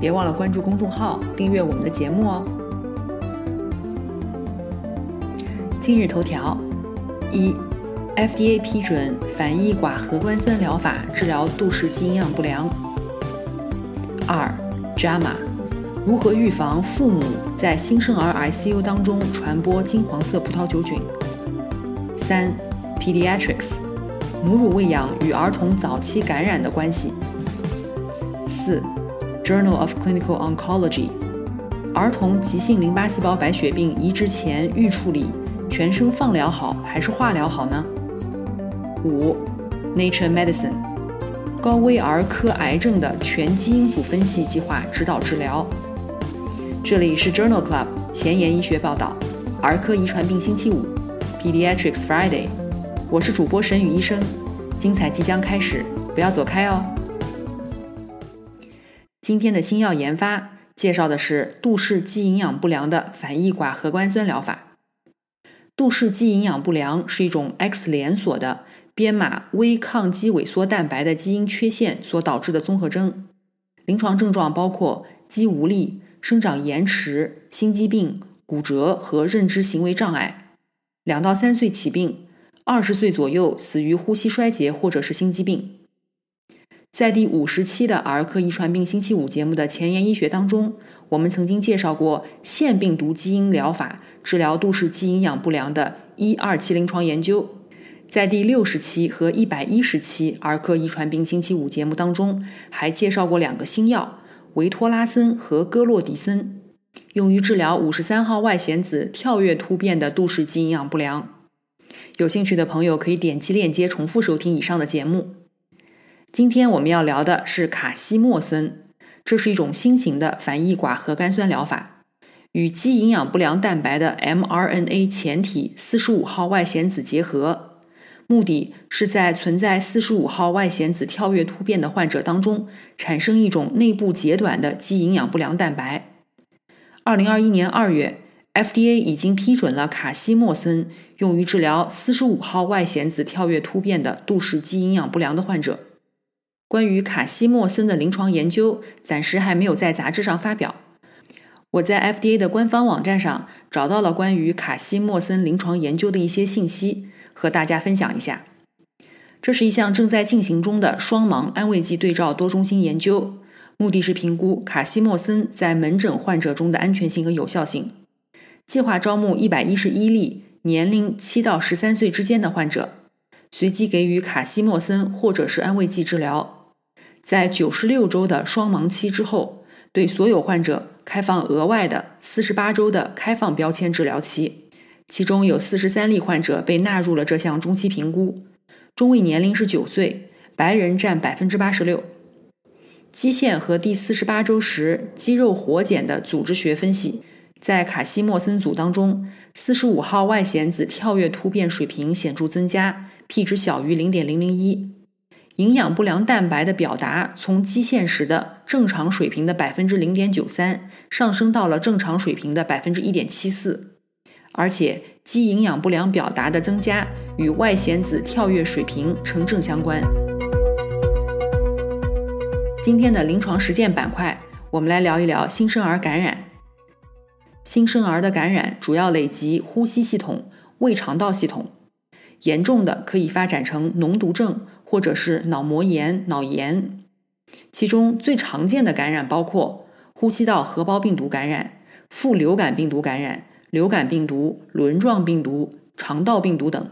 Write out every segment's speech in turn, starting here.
别忘了关注公众号，订阅我们的节目哦。今日头条：一，FDA 批准反异寡核苷酸疗法治疗杜氏肌营养不良。二，JAMA，如何预防父母在新生儿 ICU 当中传播金黄色葡萄球菌。三，Pediatrics，母乳喂养与儿童早期感染的关系。四。Journal of Clinical Oncology，儿童急性淋巴细胞白血病移植前预处理，全身放疗好还是化疗好呢？五，Nature Medicine，高危儿科癌症的全基因组分析计划指导治疗。这里是 Journal Club 前沿医学报道，儿科遗传病星期五，Pediatrics Friday，我是主播沈宇医生，精彩即将开始，不要走开哦。今天的新药研发介绍的是杜氏肌营养不良的反异寡核苷酸疗法。杜氏肌营养不良是一种 X 连锁的编码微抗肌萎缩蛋白的基因缺陷所导致的综合征，临床症状包括肌无力、生长延迟、心肌病、骨折和认知行为障碍。两到三岁起病，二十岁左右死于呼吸衰竭或者是心肌病。在第五十期的儿科遗传病星期五节目的前沿医学当中，我们曾经介绍过腺病毒基因疗法治疗杜氏肌营养不良的一二期临床研究。在第六十期和一百一十期儿科遗传病星期五节目当中，还介绍过两个新药维托拉森和戈洛迪森，用于治疗五十三号外显子跳跃突变的杜氏肌营养不良。有兴趣的朋友可以点击链接重复收听以上的节目。今天我们要聊的是卡西莫森，这是一种新型的反异寡核苷酸疗法，与肌营养不良蛋白的 mRNA 前体四十五号外显子结合，目的是在存在四十五号外显子跳跃突变的患者当中，产生一种内部截短的肌营养不良蛋白。二零二一年二月，FDA 已经批准了卡西莫森用于治疗四十五号外显子跳跃突变的杜氏肌营养不良的患者。关于卡西莫森的临床研究，暂时还没有在杂志上发表。我在 FDA 的官方网站上找到了关于卡西莫森临床研究的一些信息，和大家分享一下。这是一项正在进行中的双盲安慰剂对照多中心研究，目的是评估卡西莫森在门诊患者中的安全性和有效性。计划招募一百一十一例年龄七到十三岁之间的患者，随机给予卡西莫森或者是安慰剂治疗。在九十六周的双盲期之后，对所有患者开放额外的四十八周的开放标签治疗期，其中有四十三例患者被纳入了这项中期评估，中位年龄是九岁，白人占百分之八十六。基线和第四十八周时肌肉活检的组织学分析，在卡西莫森组当中，四十五号外显子跳跃突变水平显著增加，p 值小于零点零零一。营养不良蛋白的表达从基线时的正常水平的百分之零点九三上升到了正常水平的百分之一点七四，而且肌营养不良表达的增加与外显子跳跃水平成正相关。今天的临床实践板块，我们来聊一聊新生儿感染。新生儿的感染主要累及呼吸系统、胃肠道系统，严重的可以发展成脓毒症。或者是脑膜炎、脑炎，其中最常见的感染包括呼吸道合胞病毒感染、副流感病毒感染、流感病毒、轮状病毒、肠道病毒等。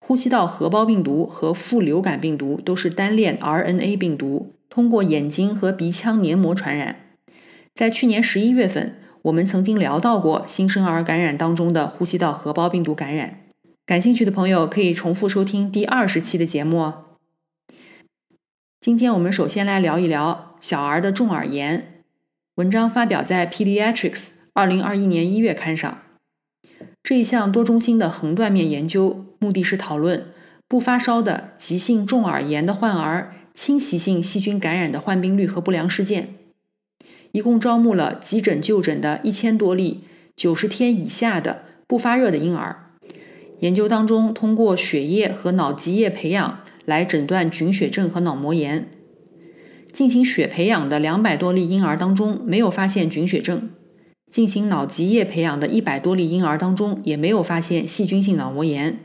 呼吸道合胞病毒和副流感病毒都是单链 RNA 病毒，通过眼睛和鼻腔黏膜传染。在去年十一月份，我们曾经聊到过新生儿感染当中的呼吸道合胞病毒感染。感兴趣的朋友可以重复收听第二十期的节目哦。今天我们首先来聊一聊小儿的重耳炎。文章发表在《Pediatrics》二零二一年一月刊上。这一项多中心的横断面研究，目的是讨论不发烧的急性重耳炎的患儿侵袭性细菌感染的患病率和不良事件。一共招募了急诊就诊的一千多例九十天以下的不发热的婴儿。研究当中，通过血液和脑脊液培养来诊断菌血症和脑膜炎。进行血培养的两百多例婴儿当中，没有发现菌血症。进行脑脊液培养的一百多例婴儿当中，也没有发现细菌性脑膜炎。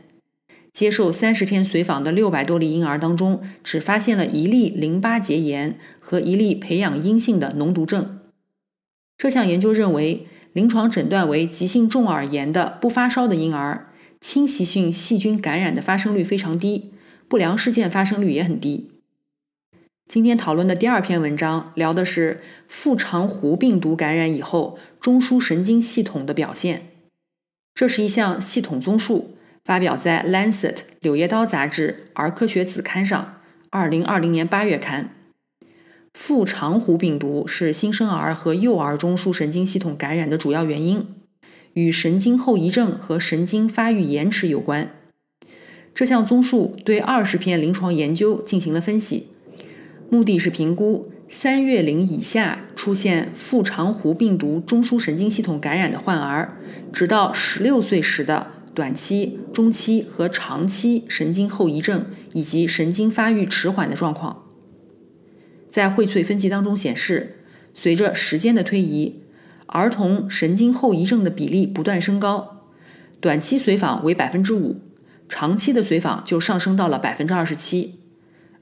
接受三十天随访的六百多例婴儿当中，只发现了一例淋巴结炎和一例培养阴性的脓毒症。这项研究认为，临床诊断为急性重耳炎的不发烧的婴儿，侵袭性细菌感染的发生率非常低，不良事件发生率也很低。今天讨论的第二篇文章聊的是腹肠弧病毒感染以后中枢神经系统的表现。这是一项系统综述，发表在《Lancet》柳叶刀杂志儿科学子刊上，二零二零年八月刊。腹肠弧病毒是新生儿和幼儿中枢神经系统感染的主要原因，与神经后遗症和神经发育延迟有关。这项综述对二十篇临床研究进行了分析。目的是评估三月龄以下出现腹肠弧病毒中枢神经系统感染的患儿，直到十六岁时的短期、中期和长期神经后遗症以及神经发育迟缓的状况。在荟萃分析当中显示，随着时间的推移，儿童神经后遗症的比例不断升高，短期随访为百分之五，长期的随访就上升到了百分之二十七，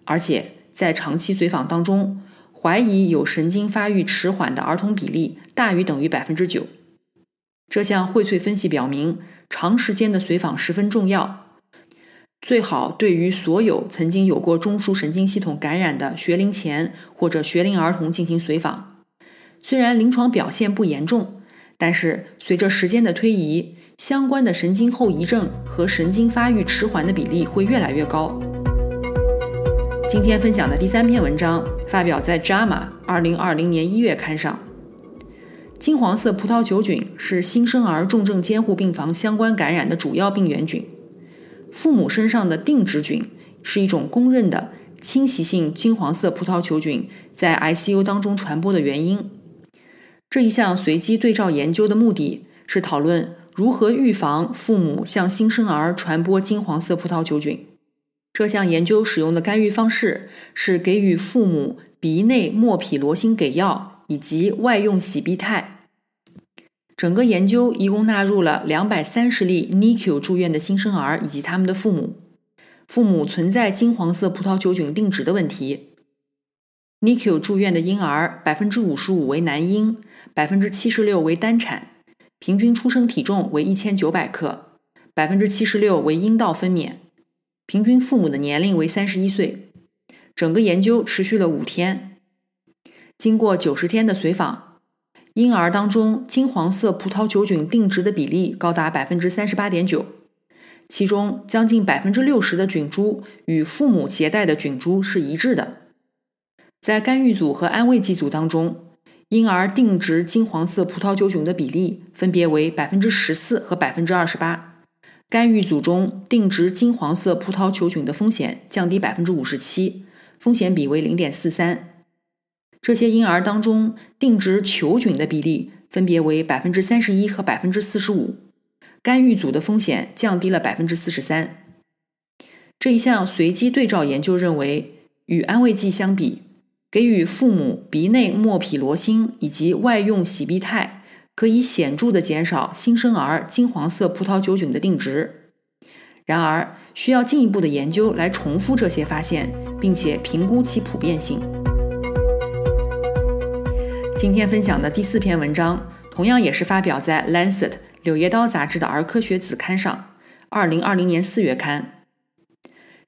而且。在长期随访当中，怀疑有神经发育迟缓的儿童比例大于等于百分之九。这项荟萃分析表明，长时间的随访十分重要，最好对于所有曾经有过中枢神经系统感染的学龄前或者学龄儿童进行随访。虽然临床表现不严重，但是随着时间的推移，相关的神经后遗症和神经发育迟缓的比例会越来越高。今天分享的第三篇文章发表在《JAMA》二零二零年一月刊上。金黄色葡萄球菌是新生儿重症监护病房相关感染的主要病原菌。父母身上的定植菌是一种公认的侵袭性金黄色葡萄球菌在 ICU 当中传播的原因。这一项随机对照研究的目的是讨论如何预防父母向新生儿传播金黄色葡萄球菌。这项研究使用的干预方式是给予父母鼻内莫匹罗星给药以及外用洗鼻肽。整个研究一共纳入了两百三十例 NICU 住院的新生儿以及他们的父母，父母存在金黄色葡萄球菌定植的问题。NICU 住院的婴儿百分之五十五为男婴，百分之七十六为单产，平均出生体重为一千九百克，百分之七十六为阴道分娩。平均父母的年龄为三十一岁，整个研究持续了五天。经过九十天的随访，婴儿当中金黄色葡萄球菌定植的比例高达百分之三十八点九，其中将近百分之六十的菌株与父母携带的菌株是一致的。在干预组和安慰剂组当中，婴儿定植金黄色葡萄球菌的比例分别为百分之十四和百分之二十八。干预组中定植金黄色葡萄球菌的风险降低百分之五十七，风险比为零点四三。这些婴儿当中定植球菌的比例分别为百分之三十一和百分之四十五，干预组的风险降低了百分之四十三。这一项随机对照研究认为，与安慰剂相比，给予父母鼻内莫匹罗星以及外用洗鼻肽。可以显著的减少新生儿金黄色葡萄球菌的定植，然而需要进一步的研究来重复这些发现，并且评估其普遍性。今天分享的第四篇文章，同样也是发表在《Lancet》柳叶刀杂志的儿科学子刊上，二零二零年四月刊。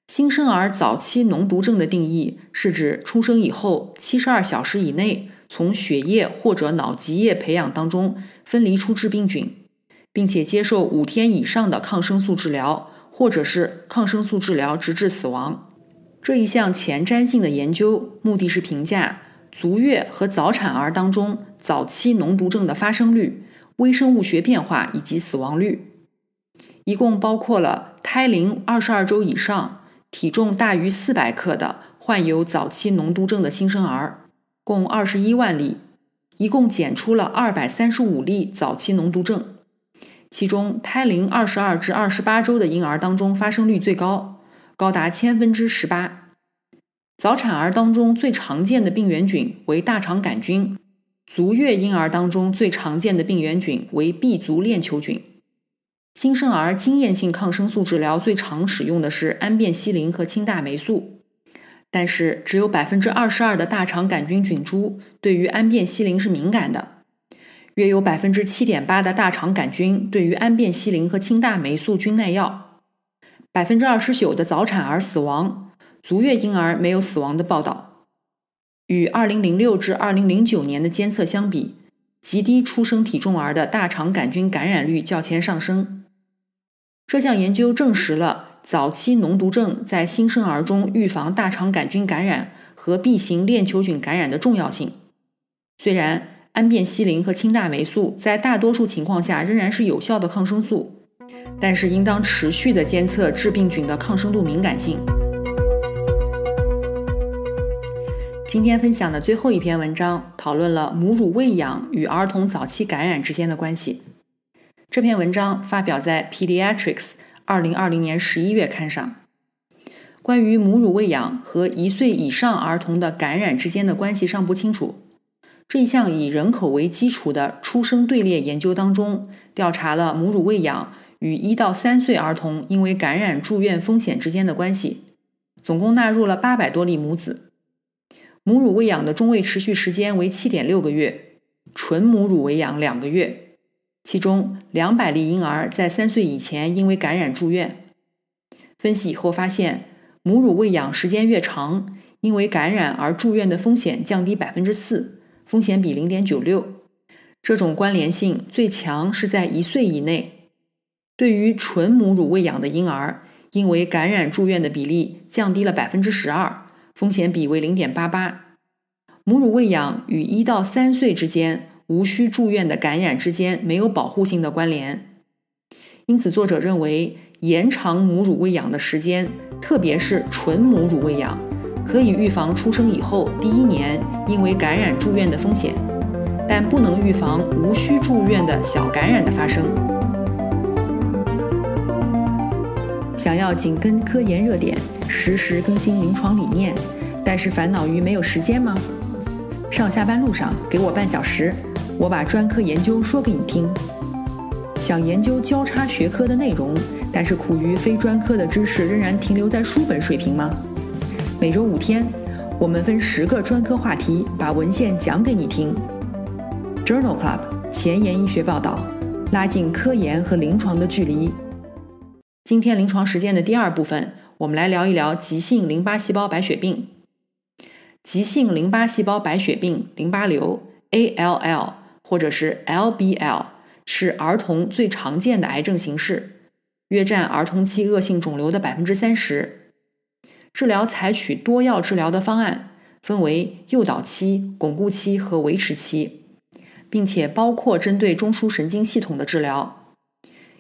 新生儿早期脓毒症的定义是指出生以后七十二小时以内。从血液或者脑脊液培养当中分离出致病菌，并且接受五天以上的抗生素治疗，或者是抗生素治疗直至死亡。这一项前瞻性的研究目的是评价足月和早产儿当中早期脓毒症的发生率、微生物学变化以及死亡率，一共包括了胎龄二十二周以上、体重大于四百克的患有早期脓毒症的新生儿，共二十一万例，一共检出了二百三十五例早期脓毒症，其中胎龄二十二至二十八周的婴儿当中发生率最高，高达千分之十八。早产儿当中最常见的病原菌为大肠杆菌，足月婴儿当中最常见的病原菌为 B 族链球菌。新生儿经验性抗生素治疗最常使用的是氨变西林和氢大霉素，但是只有百分之二十二的大肠杆菌菌株对于氨变西林是敏感的，约有百分之七点八的大肠杆菌对于氨变西林和氢大霉素均耐药，百分之二十九的早产儿死亡。足月婴儿没有死亡的报道，与2006至2009年的监测相比，极低出生体重儿的大肠杆菌感染率较前上升。这项研究证实了早期脓毒症在新生儿中预防大肠杆菌感染和 B 型链球菌感染的重要性。虽然氨变西林和氢大霉素在大多数情况下仍然是有效的抗生素，但是应当持续的监测致病菌的抗生素敏感性。今天分享的最后一篇文章讨论了母乳喂养与儿童早期感染之间的关系。这篇文章发表在《Pediatrics》二零二零年十一月刊上。关于母乳喂养和一岁以上儿童的感染之间的关系尚不清楚。这一项以人口为基础的出生队列研究当中，调查了母乳喂养与一到三岁儿童因为感染住院风险之间的关系，总共纳入了八百多例母子。母乳喂养的中位持续时间为七点六个月，纯母乳喂养两个月。其中两百例婴儿在三岁以前因为感染住院。分析以后发现，母乳喂养时间越长，因为感染而住院的风险降低百分之四，风险比零点九六。这种关联性最强是在一岁以内。对于纯母乳喂养的婴儿，因为感染住院的比例降低了百分之十二。风险比为零点八八，母乳喂养与一到三岁之间无需住院的感染之间没有保护性的关联，因此作者认为延长母乳喂养的时间，特别是纯母乳喂养，可以预防出生以后第一年因为感染住院的风险，但不能预防无需住院的小感染的发生。想要紧跟科研热点。实时更新临床理念，但是烦恼于没有时间吗？上下班路上给我半小时，我把专科研究说给你听。想研究交叉学科的内容，但是苦于非专科的知识仍然停留在书本水平吗？每周五天，我们分十个专科话题，把文献讲给你听。Journal Club 前沿医学报道，拉近科研和临床的距离。今天临床实践的第二部分。我们来聊一聊急性淋巴细胞白血病。急性淋巴细胞白血病淋巴瘤 （ALL） 或者是 LBL 是儿童最常见的癌症形式，约占儿童期恶性肿瘤的百分之三十。治疗采取多药治疗的方案，分为诱导期、巩固期和维持期，并且包括针对中枢神经系统的治疗。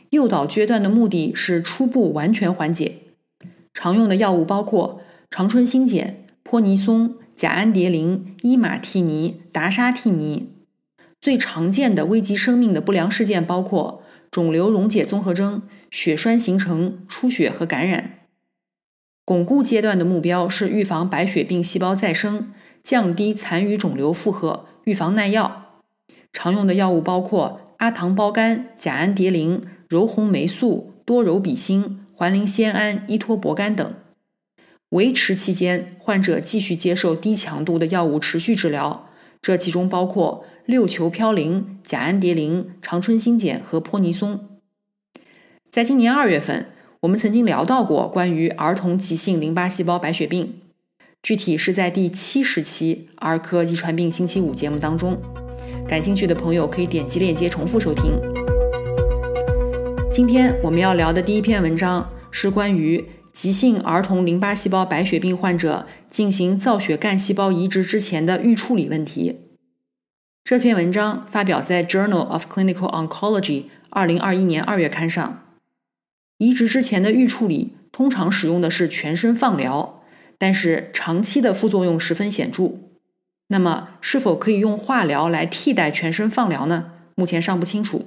诱导阶段的目的是初步完全缓解。常用的药物包括长春新碱、泼尼松、甲氨蝶呤、伊马替尼、达沙替尼。最常见的危及生命的不良事件包括肿瘤溶解综合征、血栓形成、出血和感染。巩固阶段的目标是预防白血病细胞再生，降低残余肿瘤负荷，预防耐药。常用的药物包括阿糖胞苷、甲氨蝶呤、柔红霉素、多柔比星。环磷酰胺、依托泊苷等。维持期间，患者继续接受低强度的药物持续治疗，这其中包括六球嘌呤、甲氨蝶呤、长春新碱和泼尼松。在今年二月份，我们曾经聊到过关于儿童急性淋巴细胞白血病，具体是在第七十期《儿科遗传病星期五》节目当中。感兴趣的朋友可以点击链接重复收听。今天我们要聊的第一篇文章是关于急性儿童淋巴细胞白血病患者进行造血干细胞移植之前的预处理问题。这篇文章发表在《Journal of Clinical Oncology》二零二一年二月刊上。移植之前的预处理通常使用的是全身放疗，但是长期的副作用十分显著。那么，是否可以用化疗来替代全身放疗呢？目前尚不清楚。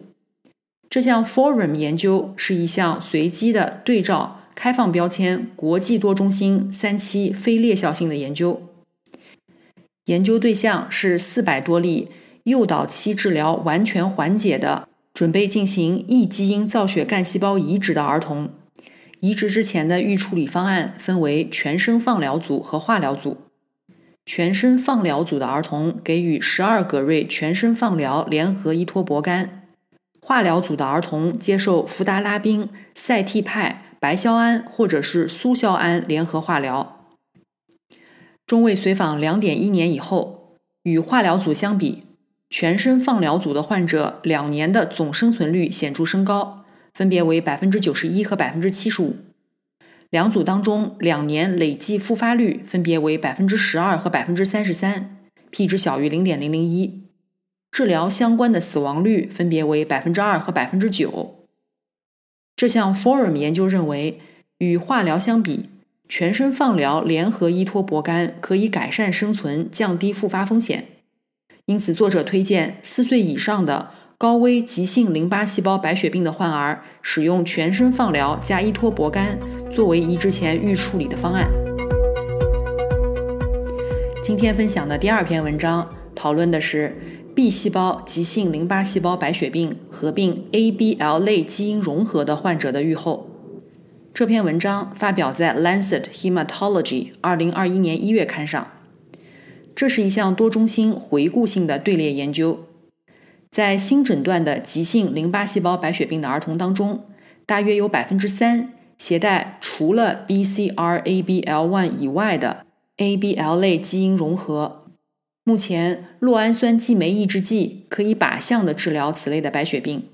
这项 Forum 研究是一项随机的对照开放标签国际多中心三期非裂效性的研究，研究对象是四百多例。诱导期治疗完全缓解的，准备进行异基因造血干细胞移植的儿童，移植之前的预处理方案分为全身放疗组和化疗组。全身放疗组的儿童给予十二格瑞全身放疗联合依托泊苷，化疗组的儿童接受福达拉宾、赛替派、白硝胺或者是苏硝胺联合化疗。中位随访两点一年以后，与化疗组相比。全身放疗组的患者两年的总生存率显著升高，分别为百分之九十一和百分之七十五。两组当中，两年累计复发率分别为百分之十二和百分之三十三，p 值小于零点零零一。治疗相关的死亡率分别为百分之二和百分之九。这项 Forum 研究认为，与化疗相比，全身放疗联合依托泊苷可以改善生存，降低复发风险。因此，作者推荐四岁以上的高危急性淋巴细胞白血病的患儿使用全身放疗加依托泊苷作为移植前预处理的方案。今天分享的第二篇文章讨论的是 B 细胞急性淋巴细胞白血病合并 ABL 类基因融合的患者的预后。这篇文章发表在《Lancet Hematology》二零二一年一月刊上。这是一项多中心回顾性的队列研究，在新诊断的急性淋巴细胞白血病的儿童当中，大约有百分之三携带除了 BCR-ABL1 以外的 ABL 类基因融合。目前，酪氨酸激酶抑制剂可以靶向的治疗此类的白血病。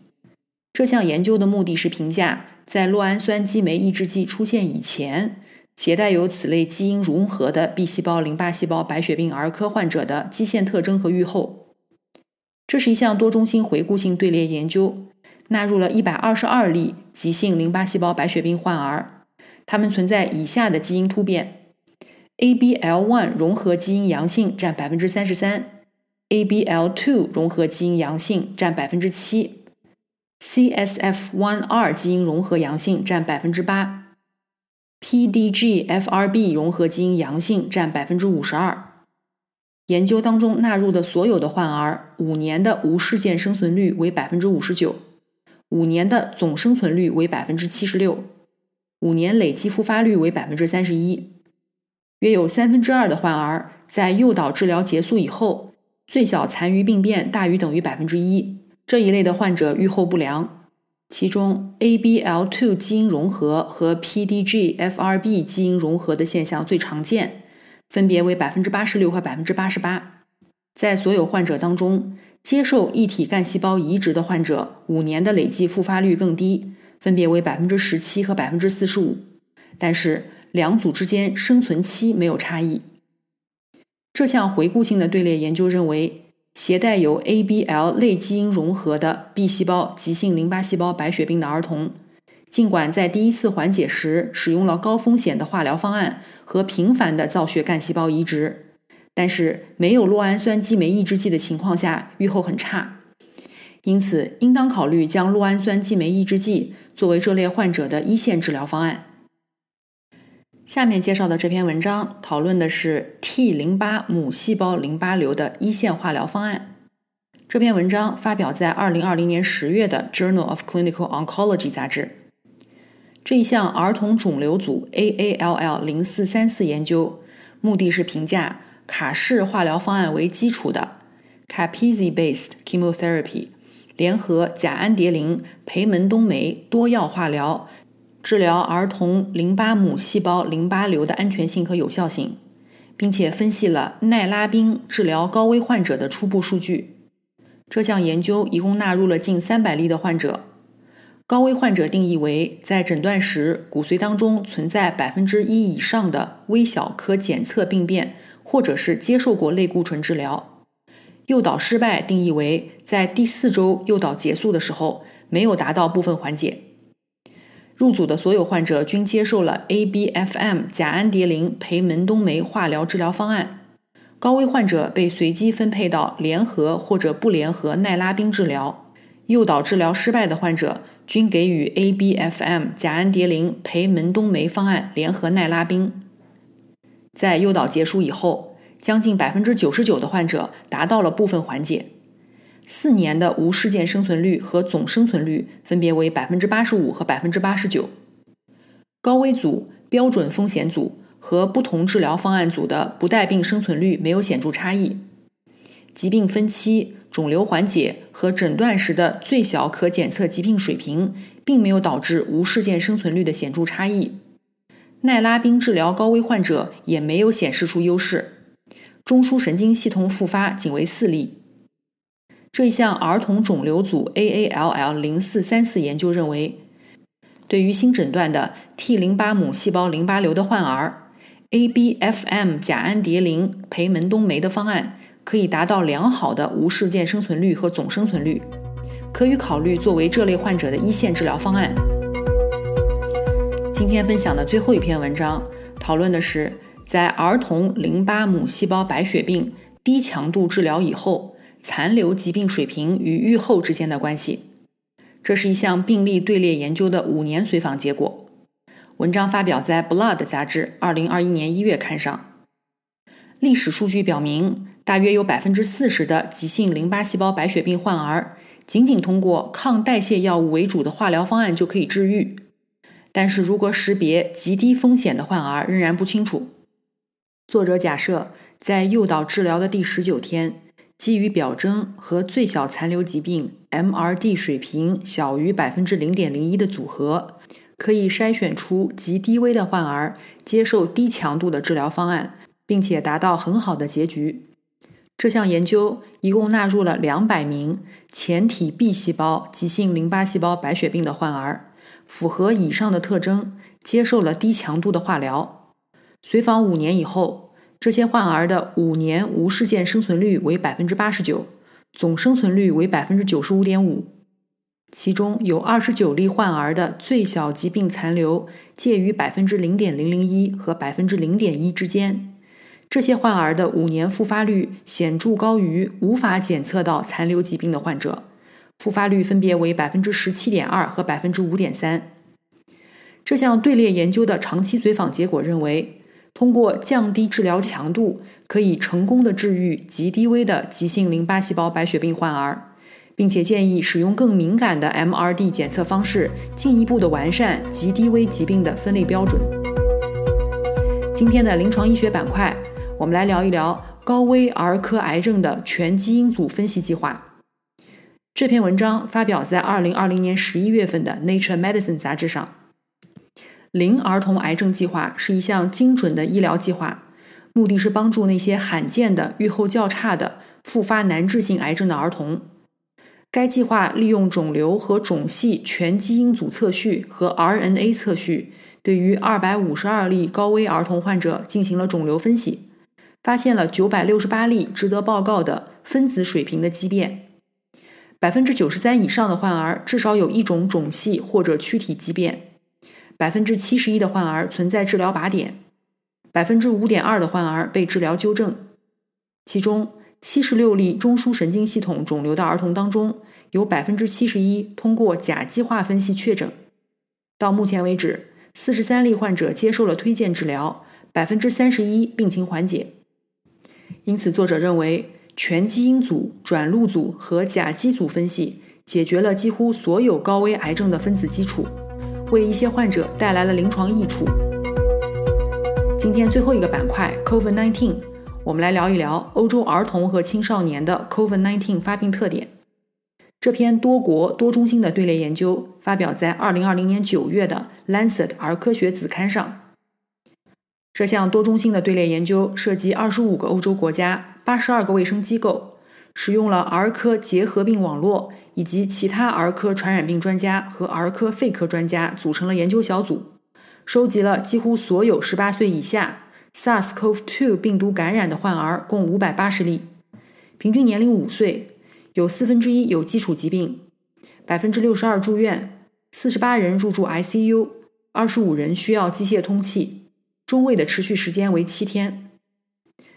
这项研究的目的是评价在酪氨酸激酶抑制剂出现以前。携带有此类基因融合的 B 细胞淋巴细胞白血病儿科患者的基线特征和预后，这是一项多中心回顾性队列研究，纳入了一百二十二例急性淋巴细胞白血病患儿，他们存在以下的基因突变：ABL1 融合基因阳性占百分之三十三，ABL2 融合基因阳性占百分之七，CSF1R 基因融合阳性占百分之八。PDGFRB 融合基因阳性占百分之五十二。研究当中纳入的所有的患儿，五年的无事件生存率为百分之五十九，五年的总生存率为百分之七十六，五年累计复发率为百分之三十一。约有三分之二的患儿在诱导治疗结束以后，最小残余病变大于等于百分之一。这一类的患者预后不良。其中，ABL2 基因融合和 PDGFRB 基因融合的现象最常见，分别为百分之八十六和百分之八十八。在所有患者当中，接受异体干细胞移植的患者五年的累计复发率更低，分别为百分之十七和百分之四十五。但是两组之间生存期没有差异。这项回顾性的队列研究认为。携带有 ABL 类基因融合的 B 细胞急性淋巴细胞白血病的儿童，尽管在第一次缓解时使用了高风险的化疗方案和频繁的造血干细胞移植，但是没有酪氨酸激酶抑制剂的情况下，预后很差。因此，应当考虑将酪氨酸激酶抑制剂作为这类患者的一线治疗方案。下面介绍的这篇文章讨论的是 T 淋巴母细胞淋巴瘤的一线化疗方案。这篇文章发表在2020年10月的《Journal of Clinical Oncology》杂志。这一项儿童肿瘤组 AALL 零四三四研究，目的是评价卡式化疗方案为基础的 Capezi-based chemotherapy 联合甲氨蝶呤、培门冬酶多药化疗。治疗儿童淋巴母细胞淋巴瘤的安全性和有效性，并且分析了奈拉宾治疗高危患者的初步数据。这项研究一共纳入了近三百例的患者。高危患者定义为在诊断时骨髓当中存在百分之一以上的微小可检测病变，或者是接受过类固醇治疗。诱导失败定义为在第四周诱导结束的时候没有达到部分缓解。入组的所有患者均接受了 ABFM 甲氨蝶呤培门冬酶化疗治疗方案。高危患者被随机分配到联合或者不联合奈拉宾治疗。诱导治疗失败的患者均给予 ABFM 甲氨蝶呤培门冬酶方案联合奈拉宾。在诱导结束以后，将近百分之九十九的患者达到了部分缓解。四年的无事件生存率和总生存率分别为百分之八十五和百分之八十九。高危组、标准风险组和不同治疗方案组的不带病生存率没有显著差异。疾病分期、肿瘤缓解和诊断时的最小可检测疾病水平，并没有导致无事件生存率的显著差异。奈拉宾治疗高危患者也没有显示出优势。中枢神经系统复发仅为四例。这一项儿童肿瘤组 AALL 零四三四研究认为，对于新诊断的 T 淋巴母细胞淋巴瘤的患儿，ABFM 甲氨蝶呤培门冬酶的方案可以达到良好的无事件生存率和总生存率，可以考虑作为这类患者的一线治疗方案。今天分享的最后一篇文章讨论的是在儿童淋巴母细胞白血病低强度治疗以后。残留疾病水平与预后之间的关系，这是一项病例队列研究的五年随访结果。文章发表在《Blood》杂志二零二一年一月刊上。历史数据表明，大约有百分之四十的急性淋巴细胞白血病患儿，仅仅通过抗代谢药物为主的化疗方案就可以治愈。但是如果识别极低风险的患儿仍然不清楚。作者假设，在诱导治疗的第十九天。基于表征和最小残留疾病 MRD 水平小于百分之零点零一的组合，可以筛选出极低危的患儿接受低强度的治疗方案，并且达到很好的结局。这项研究一共纳入了两百名前体 B 细胞急性淋巴细胞白血病的患儿，符合以上的特征，接受了低强度的化疗。随访五年以后。这些患儿的五年无事件生存率为百分之八十九，总生存率为百分之九十五点五。其中有二十九例患儿的最小疾病残留介于百分之零点零零一和百分之零点一之间。这些患儿的五年复发率显著高于无法检测到残留疾病的患者，复发率分别为百分之十七点二和百分之五点三。这项队列研究的长期随访结果认为。通过降低治疗强度，可以成功的治愈极低危的急性淋巴细胞白血病患儿，并且建议使用更敏感的 MRD 检测方式，进一步的完善极低危疾病的分类标准。今天的临床医学板块，我们来聊一聊高危儿科癌症的全基因组分析计划。这篇文章发表在二零二零年十一月份的 Nature Medicine 杂志上。零儿童癌症计划是一项精准的医疗计划，目的是帮助那些罕见的、预后较差的、复发难治性癌症的儿童。该计划利用肿瘤和种系全基因组测序和 RNA 测序，对于二百五十二例高危儿童患者进行了肿瘤分析，发现了九百六十八例值得报告的分子水平的畸变。百分之九十三以上的患儿至少有一种种系或者躯体畸变。百分之七十一的患儿存在治疗靶点，百分之五点二的患儿被治疗纠正。其中，七十六例中枢神经系统肿瘤的儿童当中，有百分之七十一通过甲基化分析确诊。到目前为止，四十三例患者接受了推荐治疗，百分之三十一病情缓解。因此，作者认为全基因组、转录组和甲基组分析解决了几乎所有高危癌症的分子基础。为一些患者带来了临床益处。今天最后一个板块 COVID-19，我们来聊一聊欧洲儿童和青少年的 COVID-19 发病特点。这篇多国多中心的队列研究发表在2020年9月的《Lancet 儿科学》子刊上。这项多中心的队列研究涉及25个欧洲国家、82个卫生机构。使用了儿科结核病网络以及其他儿科传染病专家和儿科肺科专家组成了研究小组，收集了几乎所有18岁以下 SARS-CoV-2 病毒感染的患儿共580例，平均年龄五岁，有四分之一有基础疾病，百分之六十二住院，四十八人入住 ICU，二十五人需要机械通气，中位的持续时间为七天。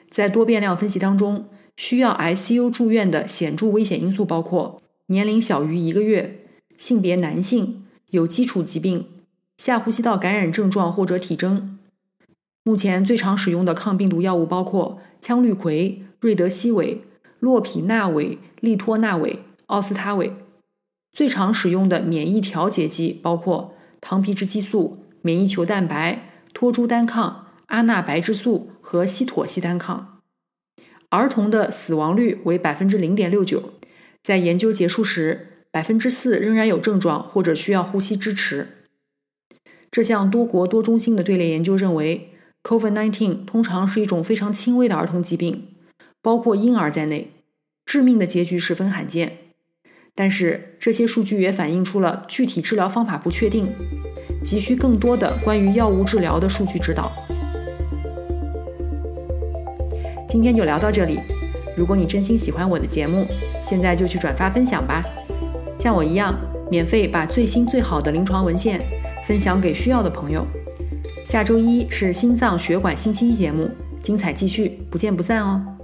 在多变量分析当中，需要 ICU 住院的显著危险因素包括年龄小于一个月、性别男性、有基础疾病、下呼吸道感染症状或者体征。目前最常使用的抗病毒药物包括羟氯喹、瑞德西韦、洛匹那韦、利托那韦、奥司他韦。最常使用的免疫调节剂包括糖皮质激素、免疫球蛋白、托珠单抗、阿那白质素和西妥昔单抗。儿童的死亡率为百分之零点六九，在研究结束时，百分之四仍然有症状或者需要呼吸支持。这项多国多中心的队列研究认为。COVID-19 通常是一种非常轻微的儿童疾病，包括婴儿在内，致命的结局十分罕见。但是这些数据也反映出了具体治疗方法不确定，急需更多的关于药物治疗的数据指导。今天就聊到这里。如果你真心喜欢我的节目，现在就去转发分享吧。像我一样，免费把最新最好的临床文献分享给需要的朋友。下周一是心脏血管星期一节目，精彩继续，不见不散哦。